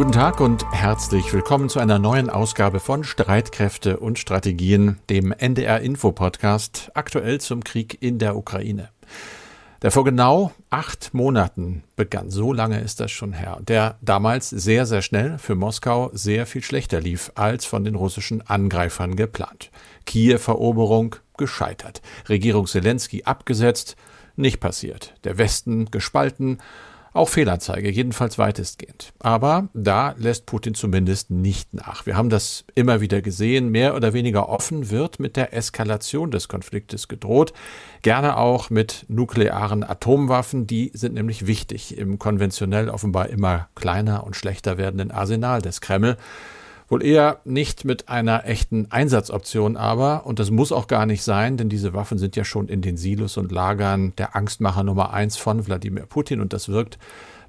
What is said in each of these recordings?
Guten Tag und herzlich willkommen zu einer neuen Ausgabe von Streitkräfte und Strategien, dem NDR Info Podcast, aktuell zum Krieg in der Ukraine. Der vor genau acht Monaten begann, so lange ist das schon her, der damals sehr, sehr schnell für Moskau sehr viel schlechter lief als von den russischen Angreifern geplant. Kiew-Eroberung gescheitert, Regierung Zelensky abgesetzt, nicht passiert, der Westen gespalten auch Fehlanzeige, jedenfalls weitestgehend. Aber da lässt Putin zumindest nicht nach. Wir haben das immer wieder gesehen. Mehr oder weniger offen wird mit der Eskalation des Konfliktes gedroht. Gerne auch mit nuklearen Atomwaffen. Die sind nämlich wichtig im konventionell offenbar immer kleiner und schlechter werdenden Arsenal des Kreml. Wohl eher nicht mit einer echten Einsatzoption aber, und das muss auch gar nicht sein, denn diese Waffen sind ja schon in den Silos und Lagern der Angstmacher Nummer eins von Wladimir Putin und das wirkt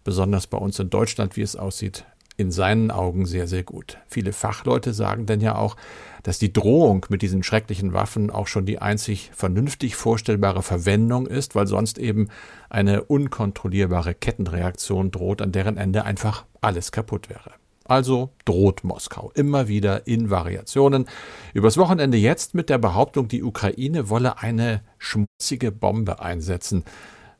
besonders bei uns in Deutschland, wie es aussieht, in seinen Augen sehr, sehr gut. Viele Fachleute sagen denn ja auch, dass die Drohung mit diesen schrecklichen Waffen auch schon die einzig vernünftig vorstellbare Verwendung ist, weil sonst eben eine unkontrollierbare Kettenreaktion droht, an deren Ende einfach alles kaputt wäre. Also droht Moskau immer wieder in Variationen. Übers Wochenende jetzt mit der Behauptung, die Ukraine wolle eine schmutzige Bombe einsetzen.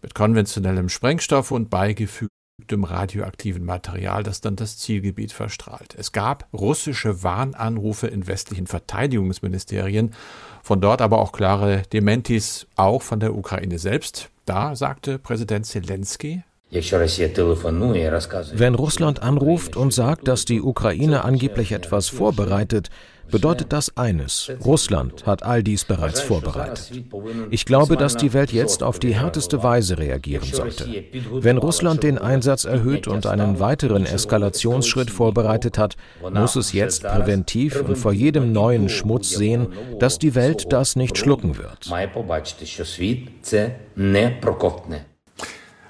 Mit konventionellem Sprengstoff und beigefügtem radioaktiven Material, das dann das Zielgebiet verstrahlt. Es gab russische Warnanrufe in westlichen Verteidigungsministerien, von dort aber auch klare Dementis, auch von der Ukraine selbst. Da sagte Präsident Zelensky, wenn Russland anruft und sagt, dass die Ukraine angeblich etwas vorbereitet, bedeutet das eines. Russland hat all dies bereits vorbereitet. Ich glaube, dass die Welt jetzt auf die härteste Weise reagieren sollte. Wenn Russland den Einsatz erhöht und einen weiteren Eskalationsschritt vorbereitet hat, muss es jetzt präventiv und vor jedem neuen Schmutz sehen, dass die Welt das nicht schlucken wird.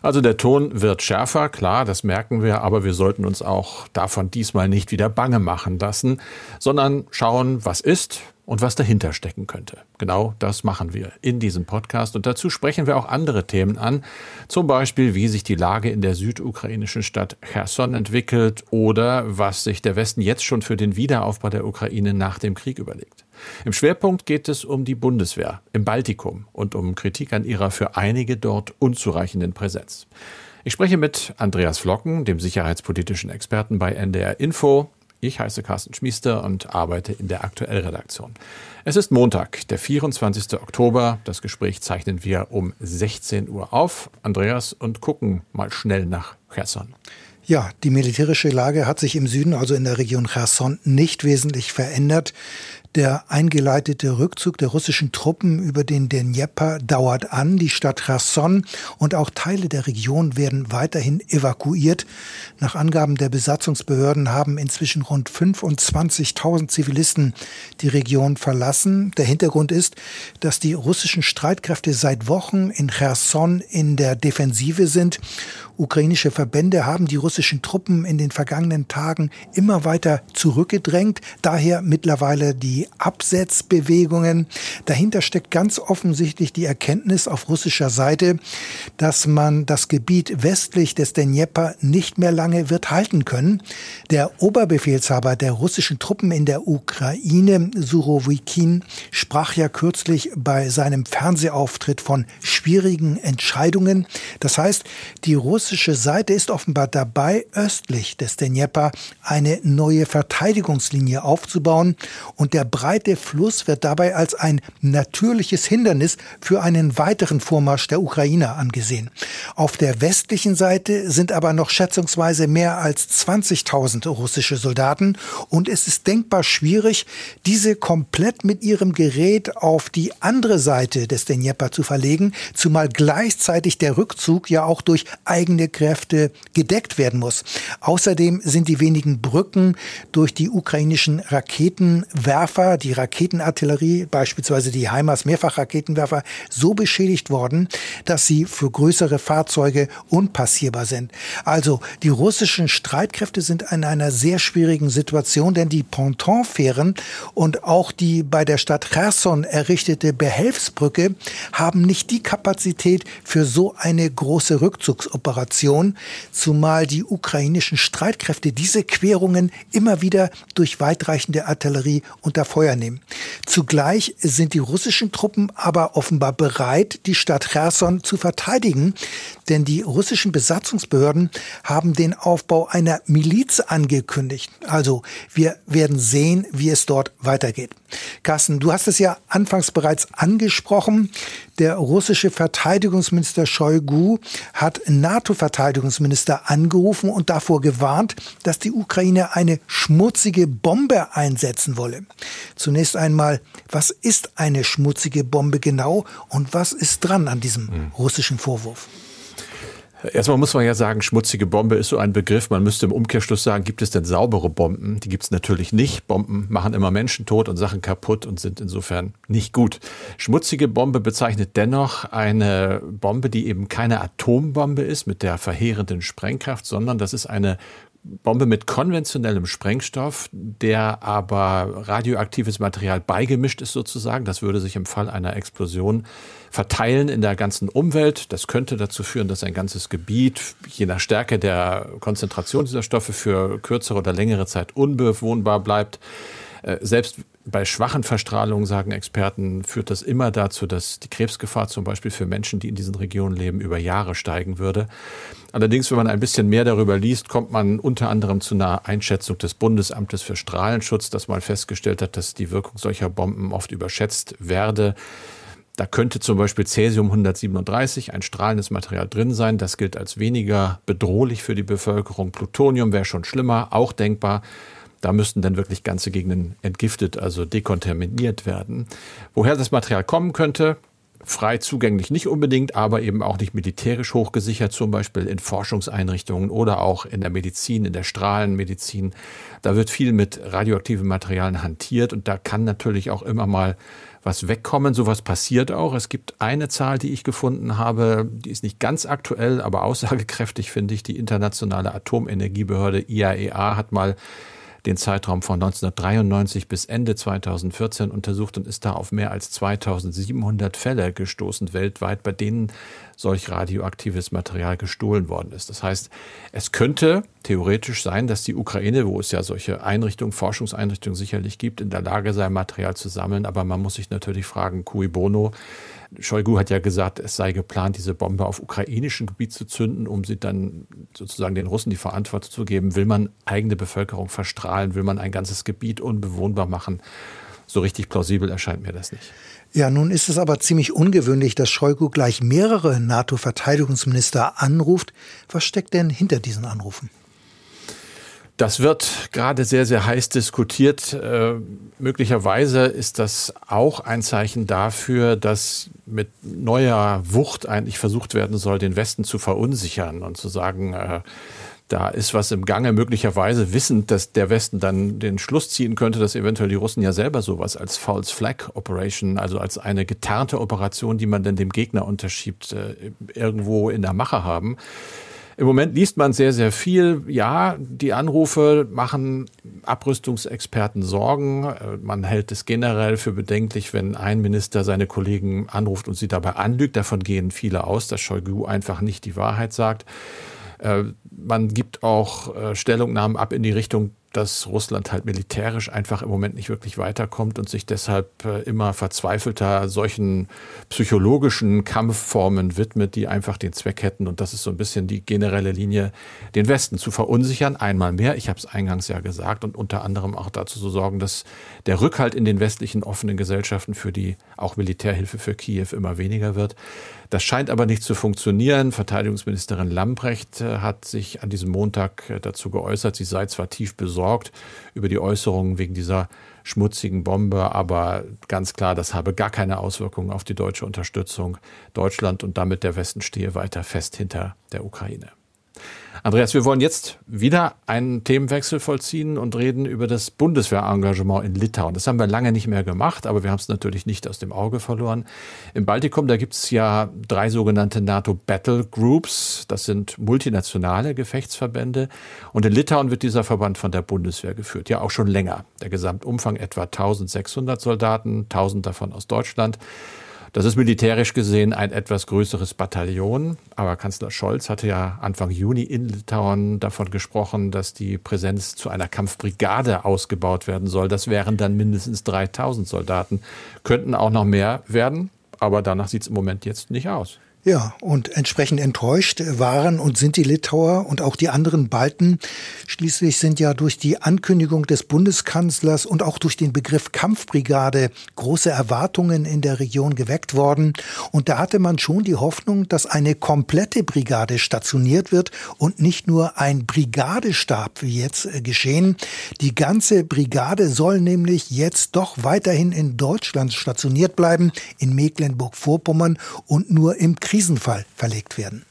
Also der Ton wird schärfer, klar, das merken wir, aber wir sollten uns auch davon diesmal nicht wieder bange machen lassen, sondern schauen, was ist und was dahinter stecken könnte. Genau das machen wir in diesem Podcast und dazu sprechen wir auch andere Themen an, zum Beispiel wie sich die Lage in der südukrainischen Stadt Cherson entwickelt oder was sich der Westen jetzt schon für den Wiederaufbau der Ukraine nach dem Krieg überlegt. Im Schwerpunkt geht es um die Bundeswehr im Baltikum und um Kritik an ihrer für einige dort unzureichenden Präsenz. Ich spreche mit Andreas Flocken, dem sicherheitspolitischen Experten bei NDR Info. Ich heiße Carsten Schmiester und arbeite in der Aktuellredaktion. Es ist Montag, der 24. Oktober. Das Gespräch zeichnen wir um 16 Uhr auf. Andreas und gucken mal schnell nach Cherson. Ja, die militärische Lage hat sich im Süden, also in der Region Cherson, nicht wesentlich verändert. Der eingeleitete Rückzug der russischen Truppen über den Dnjepr dauert an. Die Stadt Cherson und auch Teile der Region werden weiterhin evakuiert. Nach Angaben der Besatzungsbehörden haben inzwischen rund 25.000 Zivilisten die Region verlassen. Der Hintergrund ist, dass die russischen Streitkräfte seit Wochen in Cherson in der Defensive sind Ukrainische Verbände haben die russischen Truppen in den vergangenen Tagen immer weiter zurückgedrängt. Daher mittlerweile die Absetzbewegungen. Dahinter steckt ganz offensichtlich die Erkenntnis auf russischer Seite, dass man das Gebiet westlich des Dnjepr nicht mehr lange wird halten können. Der Oberbefehlshaber der russischen Truppen in der Ukraine, Surovikin, sprach ja kürzlich bei seinem Fernsehauftritt von schwierigen Entscheidungen. Das heißt, die russischen russische Seite ist offenbar dabei, östlich des Dnjepr eine neue Verteidigungslinie aufzubauen und der breite Fluss wird dabei als ein natürliches Hindernis für einen weiteren Vormarsch der Ukrainer angesehen. Auf der westlichen Seite sind aber noch schätzungsweise mehr als 20.000 russische Soldaten und es ist denkbar schwierig, diese komplett mit ihrem Gerät auf die andere Seite des Dnjepr zu verlegen, zumal gleichzeitig der Rückzug ja auch durch eigene Kräfte gedeckt werden muss. Außerdem sind die wenigen Brücken durch die ukrainischen Raketenwerfer, die Raketenartillerie, beispielsweise die HIMARS Mehrfachraketenwerfer, so beschädigt worden, dass sie für größere Fahrzeuge unpassierbar sind. Also die russischen Streitkräfte sind in einer sehr schwierigen Situation, denn die Pontonfähren und auch die bei der Stadt Cherson errichtete Behelfsbrücke haben nicht die Kapazität für so eine große Rückzugsoperation Operation, zumal die ukrainischen Streitkräfte diese Querungen immer wieder durch weitreichende Artillerie unter Feuer nehmen. Zugleich sind die russischen Truppen aber offenbar bereit, die Stadt Cherson zu verteidigen, denn die russischen Besatzungsbehörden haben den Aufbau einer Miliz angekündigt. Also wir werden sehen, wie es dort weitergeht. Carsten, du hast es ja anfangs bereits angesprochen. Der russische Verteidigungsminister Shoigu hat NATO-Verteidigungsminister angerufen und davor gewarnt, dass die Ukraine eine schmutzige Bombe einsetzen wolle. Zunächst einmal, was ist eine schmutzige Bombe genau und was ist dran an diesem hm. russischen Vorwurf? Erstmal muss man ja sagen, schmutzige Bombe ist so ein Begriff. Man müsste im Umkehrschluss sagen, gibt es denn saubere Bomben? Die gibt es natürlich nicht. Bomben machen immer Menschen tot und Sachen kaputt und sind insofern nicht gut. Schmutzige Bombe bezeichnet dennoch eine Bombe, die eben keine Atombombe ist mit der verheerenden Sprengkraft, sondern das ist eine Bombe mit konventionellem Sprengstoff, der aber radioaktives Material beigemischt ist sozusagen. Das würde sich im Fall einer Explosion verteilen in der ganzen Umwelt. Das könnte dazu führen, dass ein ganzes Gebiet, je nach Stärke der Konzentration dieser Stoffe, für kürzere oder längere Zeit unbewohnbar bleibt. Äh, selbst bei schwachen Verstrahlungen, sagen Experten, führt das immer dazu, dass die Krebsgefahr zum Beispiel für Menschen, die in diesen Regionen leben, über Jahre steigen würde. Allerdings, wenn man ein bisschen mehr darüber liest, kommt man unter anderem zu einer Einschätzung des Bundesamtes für Strahlenschutz, das mal festgestellt hat, dass die Wirkung solcher Bomben oft überschätzt werde. Da könnte zum Beispiel Cäsium 137, ein strahlendes Material drin sein. Das gilt als weniger bedrohlich für die Bevölkerung. Plutonium wäre schon schlimmer, auch denkbar. Da müssten dann wirklich ganze Gegenden entgiftet, also dekontaminiert werden. Woher das Material kommen könnte, frei zugänglich nicht unbedingt, aber eben auch nicht militärisch hochgesichert, zum Beispiel in Forschungseinrichtungen oder auch in der Medizin, in der Strahlenmedizin. Da wird viel mit radioaktiven Materialien hantiert und da kann natürlich auch immer mal was wegkommen. Sowas passiert auch. Es gibt eine Zahl, die ich gefunden habe, die ist nicht ganz aktuell, aber aussagekräftig, finde ich. Die Internationale Atomenergiebehörde IAEA e hat mal den Zeitraum von 1993 bis Ende 2014 untersucht und ist da auf mehr als 2700 Fälle gestoßen weltweit, bei denen solch radioaktives Material gestohlen worden ist. Das heißt, es könnte theoretisch sein, dass die Ukraine, wo es ja solche Einrichtungen, Forschungseinrichtungen sicherlich gibt, in der Lage sei, Material zu sammeln. Aber man muss sich natürlich fragen, cui bono, Shoigu hat ja gesagt, es sei geplant, diese Bombe auf ukrainischem Gebiet zu zünden, um sie dann sozusagen den Russen die Verantwortung zu geben. Will man eigene Bevölkerung verstrahlen? Will man ein ganzes Gebiet unbewohnbar machen? So richtig plausibel erscheint mir das nicht. Ja, nun ist es aber ziemlich ungewöhnlich, dass Shoigu gleich mehrere NATO-Verteidigungsminister anruft. Was steckt denn hinter diesen Anrufen? Das wird gerade sehr, sehr heiß diskutiert. Äh, möglicherweise ist das auch ein Zeichen dafür, dass mit neuer Wucht eigentlich versucht werden soll, den Westen zu verunsichern und zu sagen, äh, da ist was im Gange, möglicherweise wissend, dass der Westen dann den Schluss ziehen könnte, dass eventuell die Russen ja selber sowas als False Flag Operation, also als eine getarnte Operation, die man dann dem Gegner unterschiebt, äh, irgendwo in der Mache haben. Im Moment liest man sehr, sehr viel. Ja, die Anrufe machen Abrüstungsexperten Sorgen. Äh, man hält es generell für bedenklich, wenn ein Minister seine Kollegen anruft und sie dabei anlügt. Davon gehen viele aus, dass Shoigu einfach nicht die Wahrheit sagt. Äh, man gibt auch äh, Stellungnahmen ab in die Richtung, dass Russland halt militärisch einfach im Moment nicht wirklich weiterkommt und sich deshalb äh, immer verzweifelter solchen psychologischen Kampfformen widmet, die einfach den Zweck hätten, und das ist so ein bisschen die generelle Linie, den Westen zu verunsichern, einmal mehr, ich habe es eingangs ja gesagt, und unter anderem auch dazu zu sorgen, dass der Rückhalt in den westlichen offenen Gesellschaften für die auch Militärhilfe für Kiew immer weniger wird. Das scheint aber nicht zu funktionieren. Verteidigungsministerin Lambrecht äh, hat sich an diesem Montag äh, dazu geäußert, sie sei zwar tief besorgt über die Äußerungen wegen dieser schmutzigen Bombe, aber ganz klar, das habe gar keine Auswirkungen auf die deutsche Unterstützung. Deutschland und damit der Westen stehe weiter fest hinter der Ukraine. Andreas, wir wollen jetzt wieder einen Themenwechsel vollziehen und reden über das Bundeswehrengagement in Litauen. Das haben wir lange nicht mehr gemacht, aber wir haben es natürlich nicht aus dem Auge verloren. Im Baltikum, da gibt es ja drei sogenannte NATO Battle Groups. Das sind multinationale Gefechtsverbände. Und in Litauen wird dieser Verband von der Bundeswehr geführt. Ja, auch schon länger. Der Gesamtumfang etwa 1600 Soldaten, 1000 davon aus Deutschland. Das ist militärisch gesehen ein etwas größeres Bataillon, aber Kanzler Scholz hatte ja Anfang Juni in Litauen davon gesprochen, dass die Präsenz zu einer Kampfbrigade ausgebaut werden soll. Das wären dann mindestens 3000 Soldaten, könnten auch noch mehr werden, aber danach sieht es im Moment jetzt nicht aus. Ja, und entsprechend enttäuscht waren und sind die Litauer und auch die anderen Balten. Schließlich sind ja durch die Ankündigung des Bundeskanzlers und auch durch den Begriff Kampfbrigade große Erwartungen in der Region geweckt worden. Und da hatte man schon die Hoffnung, dass eine komplette Brigade stationiert wird und nicht nur ein Brigadestab, wie jetzt äh, geschehen. Die ganze Brigade soll nämlich jetzt doch weiterhin in Deutschland stationiert bleiben, in Mecklenburg-Vorpommern und nur im Krisenfall verlegt werden.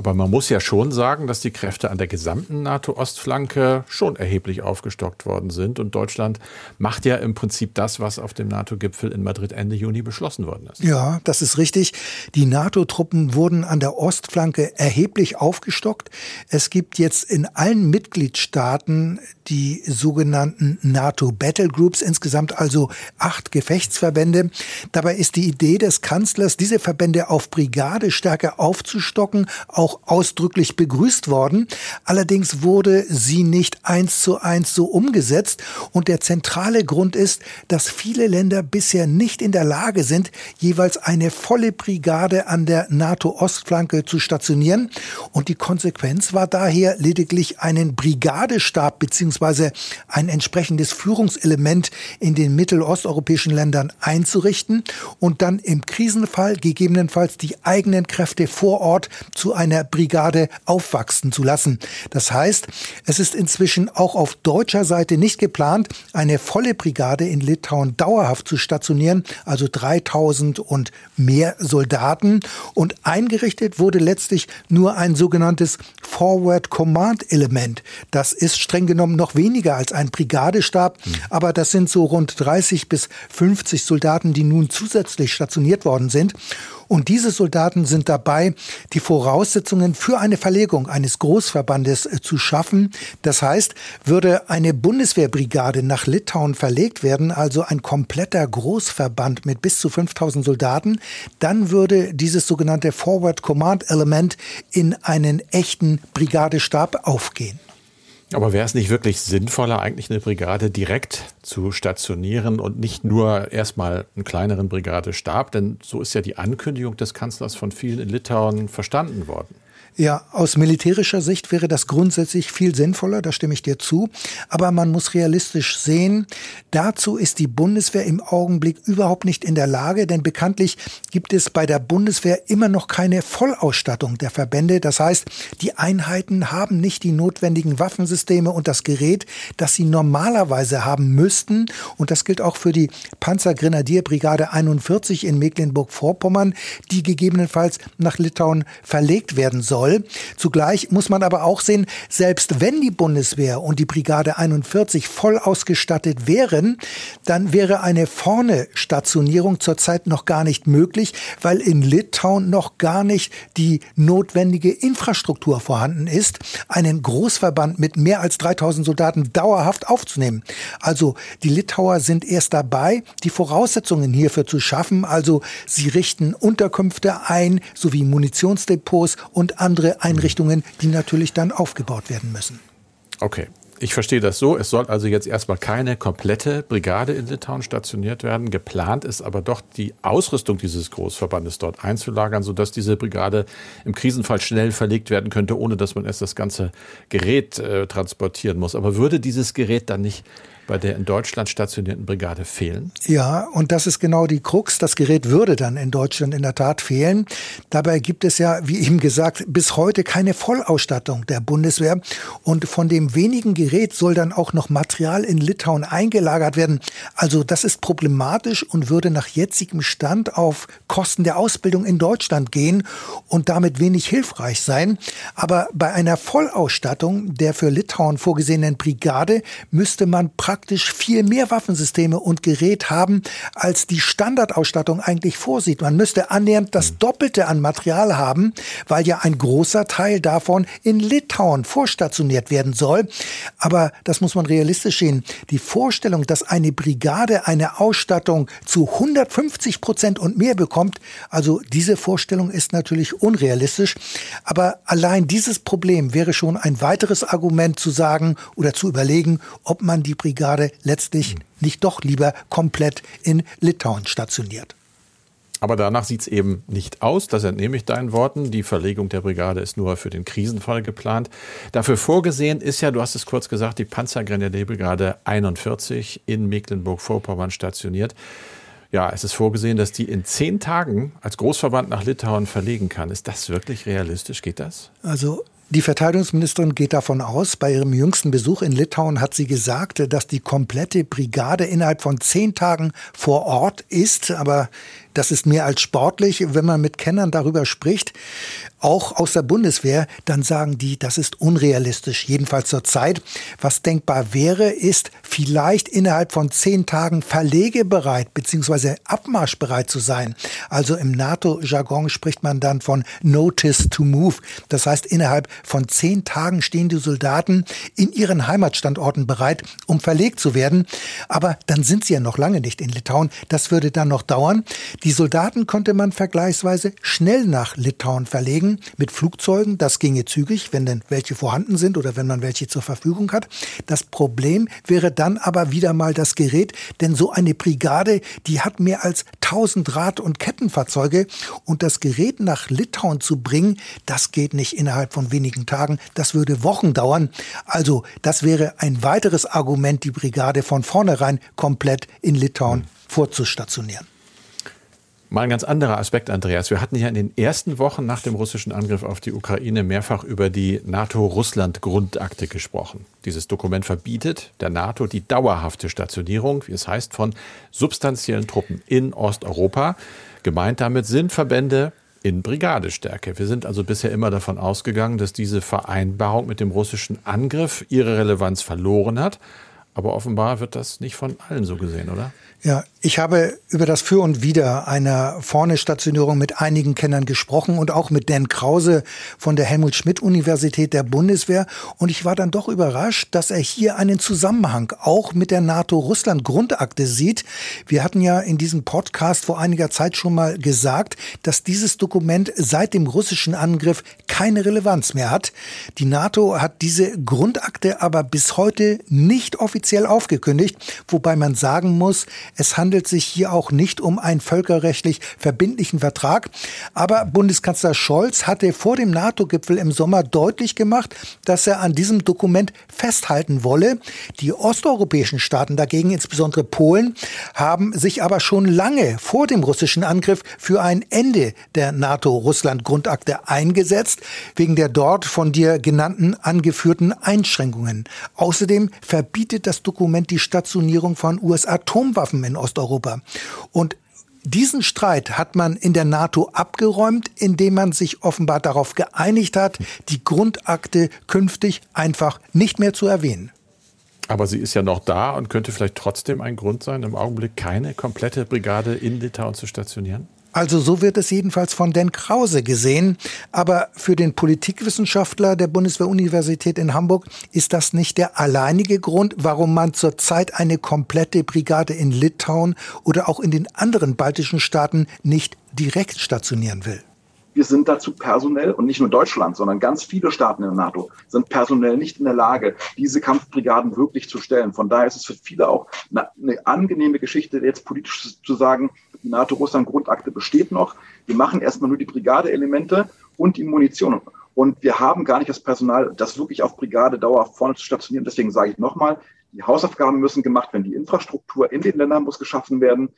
Aber man muss ja schon sagen, dass die Kräfte an der gesamten NATO-Ostflanke schon erheblich aufgestockt worden sind. Und Deutschland macht ja im Prinzip das, was auf dem NATO-Gipfel in Madrid Ende Juni beschlossen worden ist. Ja, das ist richtig. Die NATO-Truppen wurden an der Ostflanke erheblich aufgestockt. Es gibt jetzt in allen Mitgliedstaaten die sogenannten NATO Battle Groups, insgesamt also acht Gefechtsverbände. Dabei ist die Idee des Kanzlers, diese Verbände auf Brigadestärke aufzustocken, auch auch ausdrücklich begrüßt worden. Allerdings wurde sie nicht eins zu eins so umgesetzt. Und der zentrale Grund ist, dass viele Länder bisher nicht in der Lage sind, jeweils eine volle Brigade an der NATO-Ostflanke zu stationieren. Und die Konsequenz war daher lediglich einen Brigadestab beziehungsweise ein entsprechendes Führungselement in den mittelosteuropäischen Ländern einzurichten und dann im Krisenfall gegebenenfalls die eigenen Kräfte vor Ort zu einer einer Brigade aufwachsen zu lassen. Das heißt, es ist inzwischen auch auf deutscher Seite nicht geplant, eine volle Brigade in Litauen dauerhaft zu stationieren, also 3000 und mehr Soldaten. Und eingerichtet wurde letztlich nur ein sogenanntes Forward Command Element. Das ist streng genommen noch weniger als ein Brigadestab, mhm. aber das sind so rund 30 bis 50 Soldaten, die nun zusätzlich stationiert worden sind. Und diese Soldaten sind dabei, die Voraussetzungen für eine Verlegung eines Großverbandes äh, zu schaffen. Das heißt, würde eine Bundeswehrbrigade nach Litauen verlegt werden, also ein kompletter Großverband mit bis zu 5000 Soldaten, dann würde dieses sogenannte Forward Command Element in einen echten Brigadestab aufgehen. Aber wäre es nicht wirklich sinnvoller, eigentlich eine Brigade direkt zu stationieren und nicht nur erstmal einen kleineren Brigadestab? Denn so ist ja die Ankündigung des Kanzlers von vielen in Litauen verstanden worden. Ja, aus militärischer Sicht wäre das grundsätzlich viel sinnvoller, da stimme ich dir zu. Aber man muss realistisch sehen, dazu ist die Bundeswehr im Augenblick überhaupt nicht in der Lage, denn bekanntlich gibt es bei der Bundeswehr immer noch keine Vollausstattung der Verbände. Das heißt, die Einheiten haben nicht die notwendigen Waffensysteme und das Gerät, das sie normalerweise haben müssten. Und das gilt auch für die Panzergrenadierbrigade 41 in Mecklenburg-Vorpommern, die gegebenenfalls nach Litauen verlegt werden soll soll. Zugleich muss man aber auch sehen, selbst wenn die Bundeswehr und die Brigade 41 voll ausgestattet wären, dann wäre eine vorne Stationierung zurzeit noch gar nicht möglich, weil in Litauen noch gar nicht die notwendige Infrastruktur vorhanden ist, einen Großverband mit mehr als 3000 Soldaten dauerhaft aufzunehmen. Also die Litauer sind erst dabei, die Voraussetzungen hierfür zu schaffen. Also sie richten Unterkünfte ein, sowie Munitionsdepots und andere andere Einrichtungen, die natürlich dann aufgebaut werden müssen. Okay. Ich verstehe das so. Es soll also jetzt erstmal keine komplette Brigade in Litauen stationiert werden. Geplant ist aber doch die Ausrüstung dieses Großverbandes dort einzulagern, sodass diese Brigade im Krisenfall schnell verlegt werden könnte, ohne dass man erst das ganze Gerät äh, transportieren muss. Aber würde dieses Gerät dann nicht bei der in Deutschland stationierten Brigade fehlen? Ja, und das ist genau die Krux. Das Gerät würde dann in Deutschland in der Tat fehlen. Dabei gibt es ja, wie eben gesagt, bis heute keine Vollausstattung der Bundeswehr. Und von dem wenigen Gerät soll dann auch noch Material in Litauen eingelagert werden. Also das ist problematisch und würde nach jetzigem Stand auf Kosten der Ausbildung in Deutschland gehen und damit wenig hilfreich sein. Aber bei einer Vollausstattung der für Litauen vorgesehenen Brigade müsste man praktisch faktisch viel mehr Waffensysteme und Gerät haben, als die Standardausstattung eigentlich vorsieht. Man müsste annähernd das Doppelte an Material haben, weil ja ein großer Teil davon in Litauen vorstationiert werden soll. Aber das muss man realistisch sehen. Die Vorstellung, dass eine Brigade eine Ausstattung zu 150 Prozent und mehr bekommt, also diese Vorstellung ist natürlich unrealistisch. Aber allein dieses Problem wäre schon ein weiteres Argument zu sagen oder zu überlegen, ob man die Brigade letztlich nicht doch lieber komplett in Litauen stationiert. Aber danach sieht es eben nicht aus. Das entnehme ich deinen Worten. Die Verlegung der Brigade ist nur für den Krisenfall geplant. Dafür vorgesehen ist ja, du hast es kurz gesagt, die Panzergrenadierbrigade 41 in Mecklenburg-Vorpommern stationiert. Ja, es ist vorgesehen, dass die in zehn Tagen als Großverband nach Litauen verlegen kann. Ist das wirklich realistisch? Geht das? Also die Verteidigungsministerin geht davon aus, bei ihrem jüngsten Besuch in Litauen hat sie gesagt, dass die komplette Brigade innerhalb von zehn Tagen vor Ort ist. Aber das ist mehr als sportlich. Wenn man mit Kennern darüber spricht, auch aus der Bundeswehr, dann sagen die, das ist unrealistisch, jedenfalls zur Zeit. Was denkbar wäre, ist vielleicht innerhalb von zehn Tagen verlegebereit bzw. abmarschbereit zu sein. Also im NATO-Jargon spricht man dann von Notice to Move. Das heißt, innerhalb von zehn Tagen stehen die Soldaten in ihren Heimatstandorten bereit, um verlegt zu werden. Aber dann sind sie ja noch lange nicht in Litauen. Das würde dann noch dauern. Die Soldaten konnte man vergleichsweise schnell nach Litauen verlegen mit Flugzeugen. Das ginge zügig, wenn denn welche vorhanden sind oder wenn man welche zur Verfügung hat. Das Problem wäre dann aber wieder mal das Gerät, denn so eine Brigade, die hat mehr als 1000 Rad- und Kettenfahrzeuge und das Gerät nach Litauen zu bringen, das geht nicht innerhalb von wenigen Tagen. Das würde Wochen dauern. Also das wäre ein weiteres Argument, die Brigade von vornherein komplett in Litauen vorzustationieren. Mal ein ganz anderer Aspekt, Andreas. Wir hatten ja in den ersten Wochen nach dem russischen Angriff auf die Ukraine mehrfach über die NATO-Russland-Grundakte gesprochen. Dieses Dokument verbietet der NATO die dauerhafte Stationierung, wie es heißt, von substanziellen Truppen in Osteuropa. Gemeint damit sind Verbände in Brigadestärke. Wir sind also bisher immer davon ausgegangen, dass diese Vereinbarung mit dem russischen Angriff ihre Relevanz verloren hat. Aber offenbar wird das nicht von allen so gesehen, oder? Ja, ich habe über das Für und Wider einer Vorne-Stationierung mit einigen Kennern gesprochen und auch mit Dan Krause von der Helmut Schmidt Universität der Bundeswehr. Und ich war dann doch überrascht, dass er hier einen Zusammenhang auch mit der NATO-Russland-Grundakte sieht. Wir hatten ja in diesem Podcast vor einiger Zeit schon mal gesagt, dass dieses Dokument seit dem russischen Angriff keine Relevanz mehr hat. Die NATO hat diese Grundakte aber bis heute nicht offiziell aufgekündigt, wobei man sagen muss, es handelt sich hier auch nicht um einen völkerrechtlich verbindlichen Vertrag. Aber Bundeskanzler Scholz hatte vor dem NATO-Gipfel im Sommer deutlich gemacht, dass er an diesem Dokument festhalten wolle. Die osteuropäischen Staaten dagegen, insbesondere Polen, haben sich aber schon lange vor dem russischen Angriff für ein Ende der NATO-Russland-Grundakte eingesetzt, wegen der dort von dir genannten angeführten Einschränkungen. Außerdem verbietet das Dokument die Stationierung von US-Atomwaffen Waffen in Osteuropa. Und diesen Streit hat man in der NATO abgeräumt, indem man sich offenbar darauf geeinigt hat, die Grundakte künftig einfach nicht mehr zu erwähnen. Aber sie ist ja noch da und könnte vielleicht trotzdem ein Grund sein, im Augenblick keine komplette Brigade in Litauen zu stationieren? Also so wird es jedenfalls von Dan Krause gesehen. Aber für den Politikwissenschaftler der Bundeswehr-Universität in Hamburg ist das nicht der alleinige Grund, warum man zurzeit eine komplette Brigade in Litauen oder auch in den anderen baltischen Staaten nicht direkt stationieren will. Wir sind dazu personell und nicht nur Deutschland, sondern ganz viele Staaten in der NATO sind personell nicht in der Lage, diese Kampfbrigaden wirklich zu stellen. Von daher ist es für viele auch eine, eine angenehme Geschichte, jetzt politisch zu sagen, die NATO-Russland-Grundakte besteht noch. Wir machen erstmal nur die Brigadeelemente und die Munition. Und wir haben gar nicht das Personal, das wirklich auf Brigade dauerhaft vorne zu stationieren. Deswegen sage ich nochmal, die Hausaufgaben müssen gemacht werden. Die Infrastruktur in den Ländern muss geschaffen werden.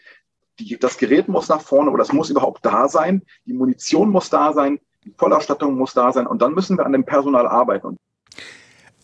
Die, das Gerät muss nach vorne oder das muss überhaupt da sein. Die Munition muss da sein. Die Vollausstattung muss da sein. Und dann müssen wir an dem Personal arbeiten.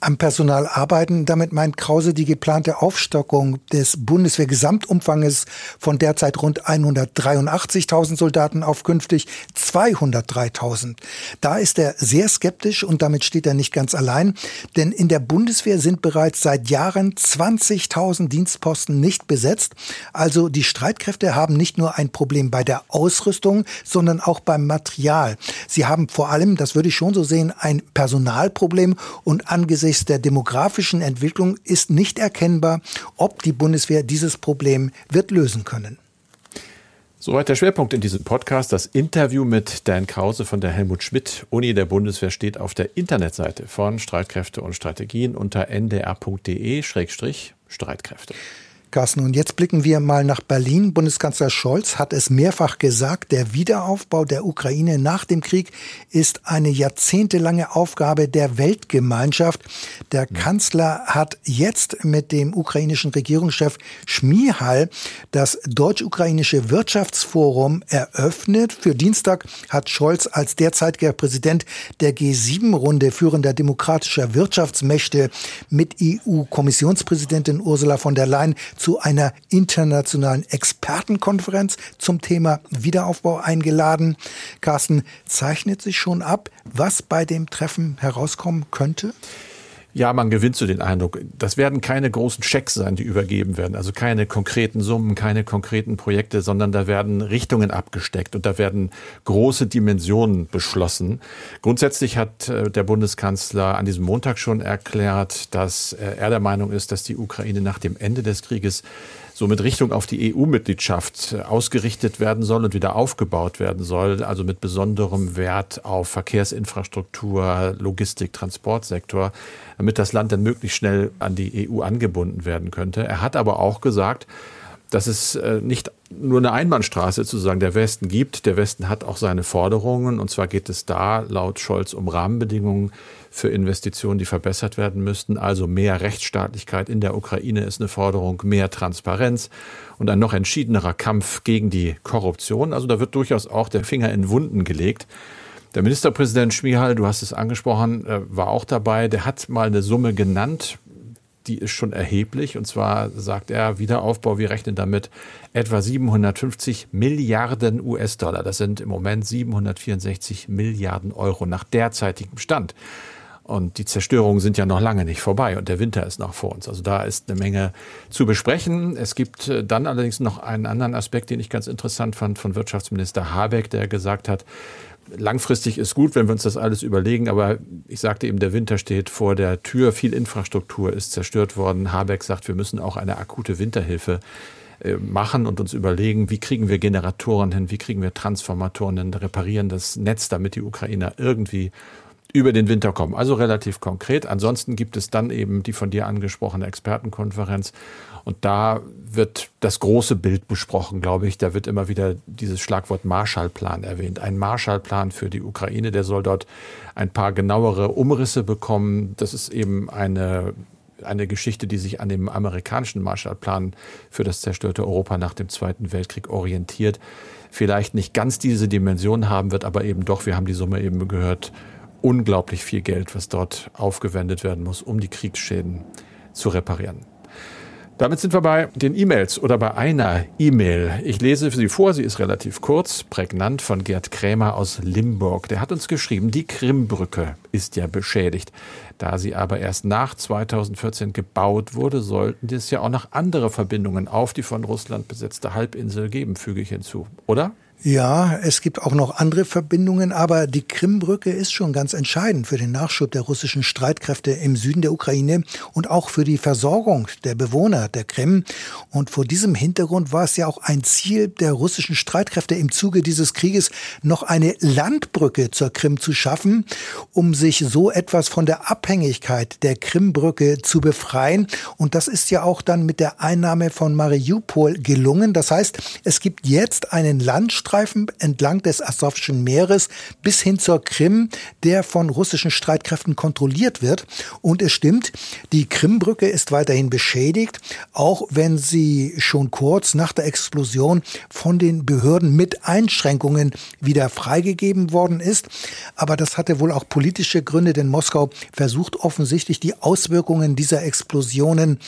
Am Personal arbeiten. Damit meint Krause die geplante Aufstockung des Bundeswehrgesamtumfanges von derzeit rund 183.000 Soldaten auf künftig 203.000. Da ist er sehr skeptisch und damit steht er nicht ganz allein, denn in der Bundeswehr sind bereits seit Jahren 20.000 Dienstposten nicht besetzt. Also die Streitkräfte haben nicht nur ein Problem bei der Ausrüstung, sondern auch beim Material. Sie haben vor allem, das würde ich schon so sehen, ein Personalproblem und angesichts angesichts der demografischen Entwicklung ist nicht erkennbar, ob die Bundeswehr dieses Problem wird lösen können. Soweit der Schwerpunkt in diesem Podcast. Das Interview mit Dan Krause von der Helmut Schmidt Uni der Bundeswehr steht auf der Internetseite von Streitkräfte und Strategien unter ndr.de-streitkräfte. Carsten, und jetzt blicken wir mal nach Berlin. Bundeskanzler Scholz hat es mehrfach gesagt, der Wiederaufbau der Ukraine nach dem Krieg ist eine jahrzehntelange Aufgabe der Weltgemeinschaft. Der Kanzler hat jetzt mit dem ukrainischen Regierungschef Schmihal das deutsch-ukrainische Wirtschaftsforum eröffnet. Für Dienstag hat Scholz als derzeitiger Präsident der G7-Runde führender demokratischer Wirtschaftsmächte mit EU-Kommissionspräsidentin Ursula von der Leyen zu einer internationalen Expertenkonferenz zum Thema Wiederaufbau eingeladen. Carsten, zeichnet sich schon ab, was bei dem Treffen herauskommen könnte? Ja, man gewinnt so den Eindruck, das werden keine großen Schecks sein, die übergeben werden. Also keine konkreten Summen, keine konkreten Projekte, sondern da werden Richtungen abgesteckt und da werden große Dimensionen beschlossen. Grundsätzlich hat äh, der Bundeskanzler an diesem Montag schon erklärt, dass äh, er der Meinung ist, dass die Ukraine nach dem Ende des Krieges so mit Richtung auf die EU-Mitgliedschaft äh, ausgerichtet werden soll und wieder aufgebaut werden soll, also mit besonderem Wert auf Verkehrsinfrastruktur, Logistik, Transportsektor, damit das Land dann möglichst schnell an die EU angebunden werden könnte. Er hat aber auch gesagt, dass es äh, nicht nur eine Einbahnstraße sozusagen der Westen gibt. Der Westen hat auch seine Forderungen. Und zwar geht es da laut Scholz um Rahmenbedingungen für Investitionen, die verbessert werden müssten. Also mehr Rechtsstaatlichkeit in der Ukraine ist eine Forderung, mehr Transparenz und ein noch entschiedenerer Kampf gegen die Korruption. Also da wird durchaus auch der Finger in Wunden gelegt. Der Ministerpräsident Schmihal, du hast es angesprochen, äh, war auch dabei. Der hat mal eine Summe genannt, die ist schon erheblich. Und zwar sagt er, Wiederaufbau, wir rechnen damit etwa 750 Milliarden US-Dollar. Das sind im Moment 764 Milliarden Euro nach derzeitigem Stand. Und die Zerstörungen sind ja noch lange nicht vorbei und der Winter ist noch vor uns. Also da ist eine Menge zu besprechen. Es gibt äh, dann allerdings noch einen anderen Aspekt, den ich ganz interessant fand von Wirtschaftsminister Habeck, der gesagt hat, langfristig ist gut, wenn wir uns das alles überlegen, aber ich sagte eben, der Winter steht vor der Tür, viel Infrastruktur ist zerstört worden. Habeck sagt, wir müssen auch eine akute Winterhilfe äh, machen und uns überlegen, wie kriegen wir Generatoren hin, wie kriegen wir Transformatoren hin, reparieren das Netz, damit die Ukrainer irgendwie über den Winter kommen. Also relativ konkret. Ansonsten gibt es dann eben die von dir angesprochene Expertenkonferenz. Und da wird das große Bild besprochen, glaube ich. Da wird immer wieder dieses Schlagwort Marshallplan erwähnt. Ein Marshallplan für die Ukraine, der soll dort ein paar genauere Umrisse bekommen. Das ist eben eine eine Geschichte, die sich an dem amerikanischen Marshallplan für das zerstörte Europa nach dem Zweiten Weltkrieg orientiert. Vielleicht nicht ganz diese Dimension haben wird, aber eben doch, wir haben die Summe eben gehört, unglaublich viel Geld, was dort aufgewendet werden muss, um die Kriegsschäden zu reparieren. Damit sind wir bei den E-Mails oder bei einer E-Mail. Ich lese sie vor, sie ist relativ kurz, prägnant von Gerd Krämer aus Limburg. Der hat uns geschrieben, die Krimbrücke ist ja beschädigt. Da sie aber erst nach 2014 gebaut wurde, sollten es ja auch noch andere Verbindungen auf die von Russland besetzte Halbinsel geben, füge ich hinzu. Oder? Ja, es gibt auch noch andere Verbindungen, aber die Krimbrücke ist schon ganz entscheidend für den Nachschub der russischen Streitkräfte im Süden der Ukraine und auch für die Versorgung der Bewohner der Krim. Und vor diesem Hintergrund war es ja auch ein Ziel der russischen Streitkräfte im Zuge dieses Krieges, noch eine Landbrücke zur Krim zu schaffen, um sich so etwas von der Abhängigkeit der Krimbrücke zu befreien. Und das ist ja auch dann mit der Einnahme von Mariupol gelungen. Das heißt, es gibt jetzt einen Landstrich, Gazastreifen entlang des Asowschen Meeres bis hin zur Krim, der von russischen Streitkräften kontrolliert wird. Und es stimmt, die Krimbrücke ist weiterhin beschädigt, auch wenn sie schon kurz nach der Explosion von den Behörden mit Einschränkungen wieder freigegeben worden ist. Aber das hatte wohl auch politische Gründe, denn Moskau versucht offensichtlich die Auswirkungen dieser Explosionen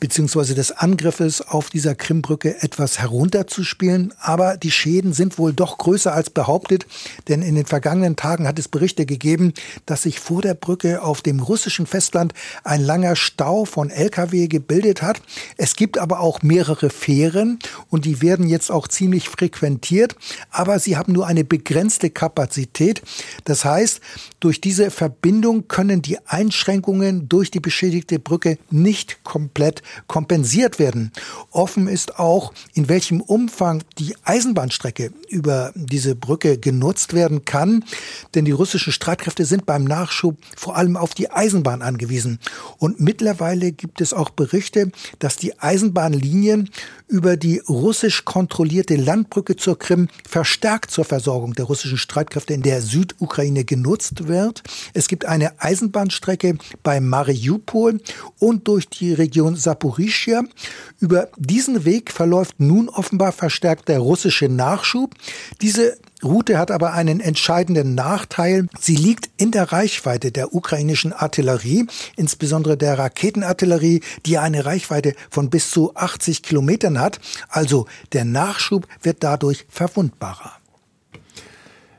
beziehungsweise des Angriffes auf dieser Krimbrücke etwas herunterzuspielen. Aber die Schäden sind wohl doch größer als behauptet, denn in den vergangenen Tagen hat es Berichte gegeben, dass sich vor der Brücke auf dem russischen Festland ein langer Stau von Lkw gebildet hat. Es gibt aber auch mehrere Fähren und die werden jetzt auch ziemlich frequentiert, aber sie haben nur eine begrenzte Kapazität. Das heißt, durch diese Verbindung können die Einschränkungen durch die beschädigte Brücke nicht komplett kompensiert werden. Offen ist auch, in welchem Umfang die Eisenbahnstrecke über diese Brücke genutzt werden kann, denn die russischen Streitkräfte sind beim Nachschub vor allem auf die Eisenbahn angewiesen. Und mittlerweile gibt es auch Berichte, dass die Eisenbahnlinien über die russisch kontrollierte Landbrücke zur Krim verstärkt zur Versorgung der russischen Streitkräfte in der Südukraine genutzt wird. Es gibt eine Eisenbahnstrecke bei Mariupol und durch die Region Saporischia. Über diesen Weg verläuft nun offenbar verstärkt der russische Nachschub. Diese Route hat aber einen entscheidenden Nachteil. Sie liegt in der Reichweite der ukrainischen Artillerie, insbesondere der Raketenartillerie, die eine Reichweite von bis zu 80 Kilometern hat. Also der Nachschub wird dadurch verwundbarer.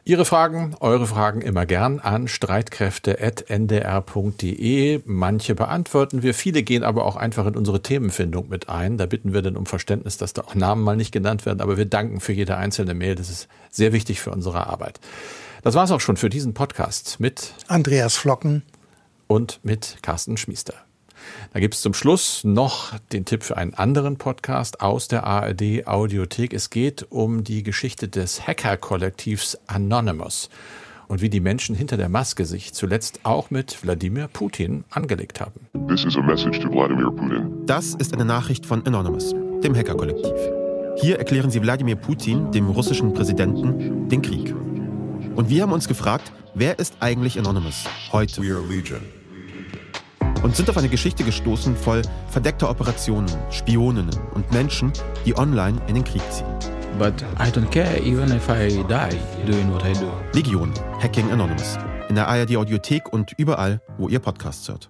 Ihre Fragen, eure Fragen immer gern an streitkräfte.ndr.de. Manche beantworten wir, viele gehen aber auch einfach in unsere Themenfindung mit ein. Da bitten wir dann um Verständnis, dass da auch Namen mal nicht genannt werden, aber wir danken für jede einzelne Mail. Das ist sehr wichtig für unsere Arbeit. Das war's auch schon für diesen Podcast mit Andreas Flocken und mit Carsten Schmiester. Da gibt es zum Schluss noch den Tipp für einen anderen Podcast aus der ARD Audiothek. Es geht um die Geschichte des Hacker-Kollektivs Anonymous und wie die Menschen hinter der Maske sich zuletzt auch mit Wladimir Putin angelegt haben. Das ist eine Nachricht von Anonymous, dem Hacker-Kollektiv. Hier erklären sie Wladimir Putin, dem russischen Präsidenten, den Krieg. Und wir haben uns gefragt, wer ist eigentlich Anonymous heute? We are Legion und sind auf eine Geschichte gestoßen voll verdeckter Operationen, Spioninnen und Menschen, die online in den Krieg ziehen. But I don't care even if I die doing what I do. Legion, Hacking Anonymous. In der ARD Audiothek und überall, wo ihr Podcasts hört.